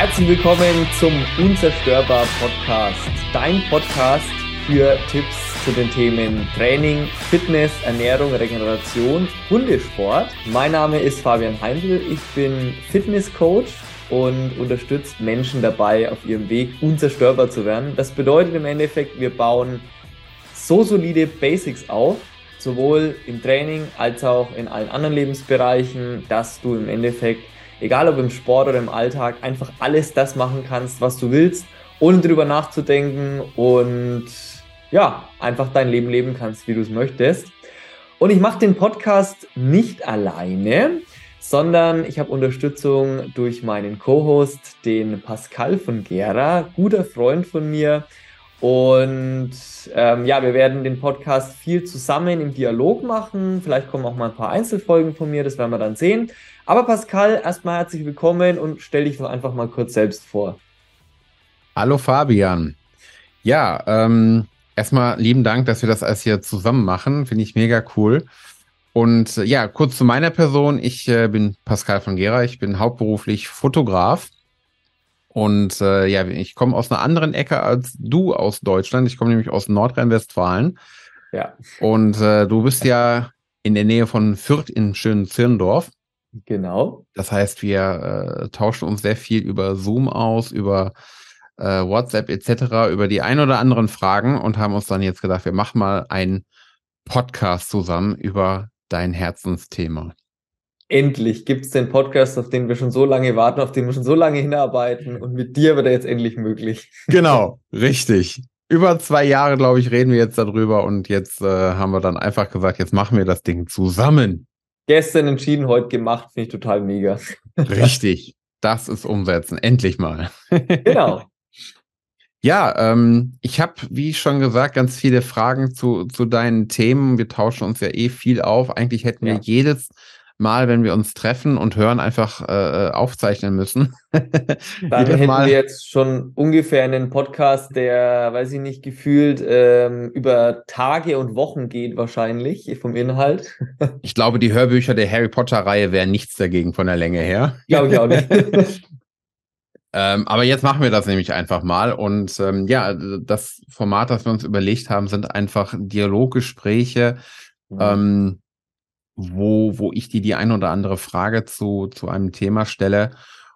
Herzlich willkommen zum Unzerstörbar Podcast, dein Podcast für Tipps zu den Themen Training, Fitness, Ernährung, Regeneration, Hundesport. Mein Name ist Fabian Heindl, ich bin Fitnesscoach und unterstützt Menschen dabei, auf ihrem Weg unzerstörbar zu werden. Das bedeutet im Endeffekt, wir bauen so solide Basics auf, sowohl im Training als auch in allen anderen Lebensbereichen, dass du im Endeffekt, egal ob im Sport oder im Alltag, einfach alles das machen kannst, was du willst, ohne drüber nachzudenken und ja, einfach dein Leben leben kannst, wie du es möchtest. Und ich mache den Podcast nicht alleine, sondern ich habe Unterstützung durch meinen Co-Host, den Pascal von Gera, guter Freund von mir. Und ähm, ja, wir werden den Podcast viel zusammen im Dialog machen. Vielleicht kommen auch mal ein paar Einzelfolgen von mir, das werden wir dann sehen. Aber Pascal, erstmal herzlich willkommen und stell dich doch einfach mal kurz selbst vor. Hallo Fabian. Ja, ähm, erstmal lieben Dank, dass wir das alles hier zusammen machen. Finde ich mega cool. Und äh, ja, kurz zu meiner Person. Ich äh, bin Pascal von Gera. Ich bin hauptberuflich Fotograf. Und äh, ja, ich komme aus einer anderen Ecke als du aus Deutschland. Ich komme nämlich aus Nordrhein-Westfalen. Ja. Und äh, du bist ja in der Nähe von Fürth in schönen Zirndorf. Genau. Das heißt, wir äh, tauschen uns sehr viel über Zoom aus, über äh, WhatsApp etc., über die ein oder anderen Fragen und haben uns dann jetzt gedacht, wir machen mal einen Podcast zusammen über dein Herzensthema endlich gibt es den Podcast, auf den wir schon so lange warten, auf den wir schon so lange hinarbeiten und mit dir wird er jetzt endlich möglich. Genau, richtig. Über zwei Jahre, glaube ich, reden wir jetzt darüber und jetzt äh, haben wir dann einfach gesagt, jetzt machen wir das Ding zusammen. Gestern entschieden, heute gemacht, finde ich total mega. Richtig, das ist umsetzen, endlich mal. Genau. Ja, ähm, ich habe, wie schon gesagt, ganz viele Fragen zu, zu deinen Themen. Wir tauschen uns ja eh viel auf. Eigentlich hätten wir jedes Mal, wenn wir uns treffen und hören, einfach äh, äh aufzeichnen müssen. Dann hätten Mal. wir jetzt schon ungefähr einen Podcast, der, weiß ich nicht, gefühlt ähm, über Tage und Wochen geht wahrscheinlich vom Inhalt. ich glaube, die Hörbücher der Harry Potter-Reihe wären nichts dagegen von der Länge her. Glaube ich auch nicht. ähm, aber jetzt machen wir das nämlich einfach mal. Und ähm, ja, das Format, das wir uns überlegt haben, sind einfach Dialoggespräche. Mhm. Ähm, wo, wo ich dir die ein oder andere Frage zu, zu einem Thema stelle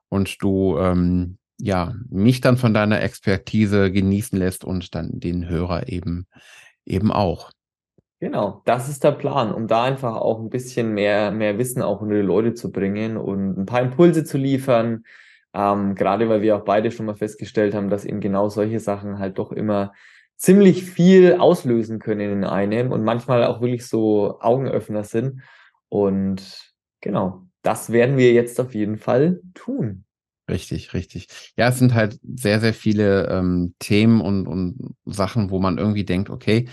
und du ähm, ja mich dann von deiner Expertise genießen lässt und dann den Hörer eben eben auch. Genau, das ist der Plan, um da einfach auch ein bisschen mehr, mehr Wissen auch unter die Leute zu bringen und ein paar Impulse zu liefern. Ähm, gerade weil wir auch beide schon mal festgestellt haben, dass eben genau solche Sachen halt doch immer ziemlich viel auslösen können in einem und manchmal auch wirklich so Augenöffner sind. Und genau, das werden wir jetzt auf jeden Fall tun. Richtig, richtig. Ja, es sind halt sehr, sehr viele ähm, Themen und, und Sachen, wo man irgendwie denkt, okay,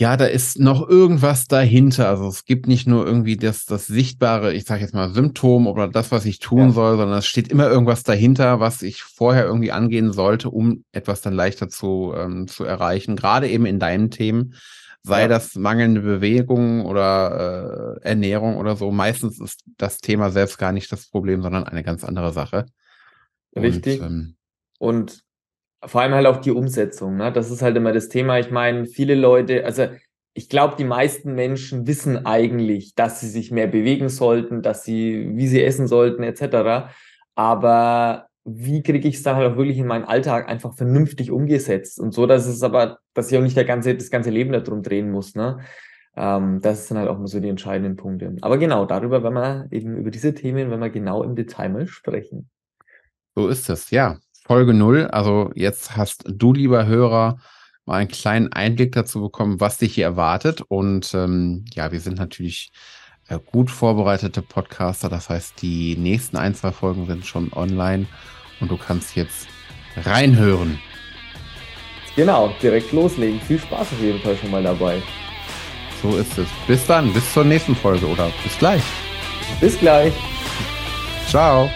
ja, da ist noch irgendwas dahinter. Also es gibt nicht nur irgendwie das, das sichtbare, ich sage jetzt mal Symptom oder das, was ich tun ja. soll, sondern es steht immer irgendwas dahinter, was ich vorher irgendwie angehen sollte, um etwas dann leichter zu, ähm, zu erreichen. Gerade eben in deinen Themen, sei ja. das mangelnde Bewegung oder äh, Ernährung oder so. Meistens ist das Thema selbst gar nicht das Problem, sondern eine ganz andere Sache. Richtig. Und, ähm, und vor allem halt auch die Umsetzung, ne? Das ist halt immer das Thema. Ich meine, viele Leute, also ich glaube, die meisten Menschen wissen eigentlich, dass sie sich mehr bewegen sollten, dass sie, wie sie essen sollten, etc. Aber wie kriege ich es dann halt auch wirklich in meinen Alltag einfach vernünftig umgesetzt und so, dass es aber, dass ich auch nicht der ganze, das ganze Leben darum drehen muss, ne? Ähm, das sind halt auch mal so die entscheidenden Punkte. Aber genau, darüber, wenn wir eben über diese Themen, wenn wir genau im Detail mal sprechen. So ist es, ja. Folge null. Also jetzt hast du, lieber Hörer, mal einen kleinen Einblick dazu bekommen, was dich hier erwartet. Und ähm, ja, wir sind natürlich äh, gut vorbereitete Podcaster. Das heißt, die nächsten ein, zwei Folgen sind schon online und du kannst jetzt reinhören. Genau, direkt loslegen. Viel Spaß auf jeden Fall schon mal dabei. So ist es. Bis dann, bis zur nächsten Folge oder bis gleich. Bis gleich. Ciao.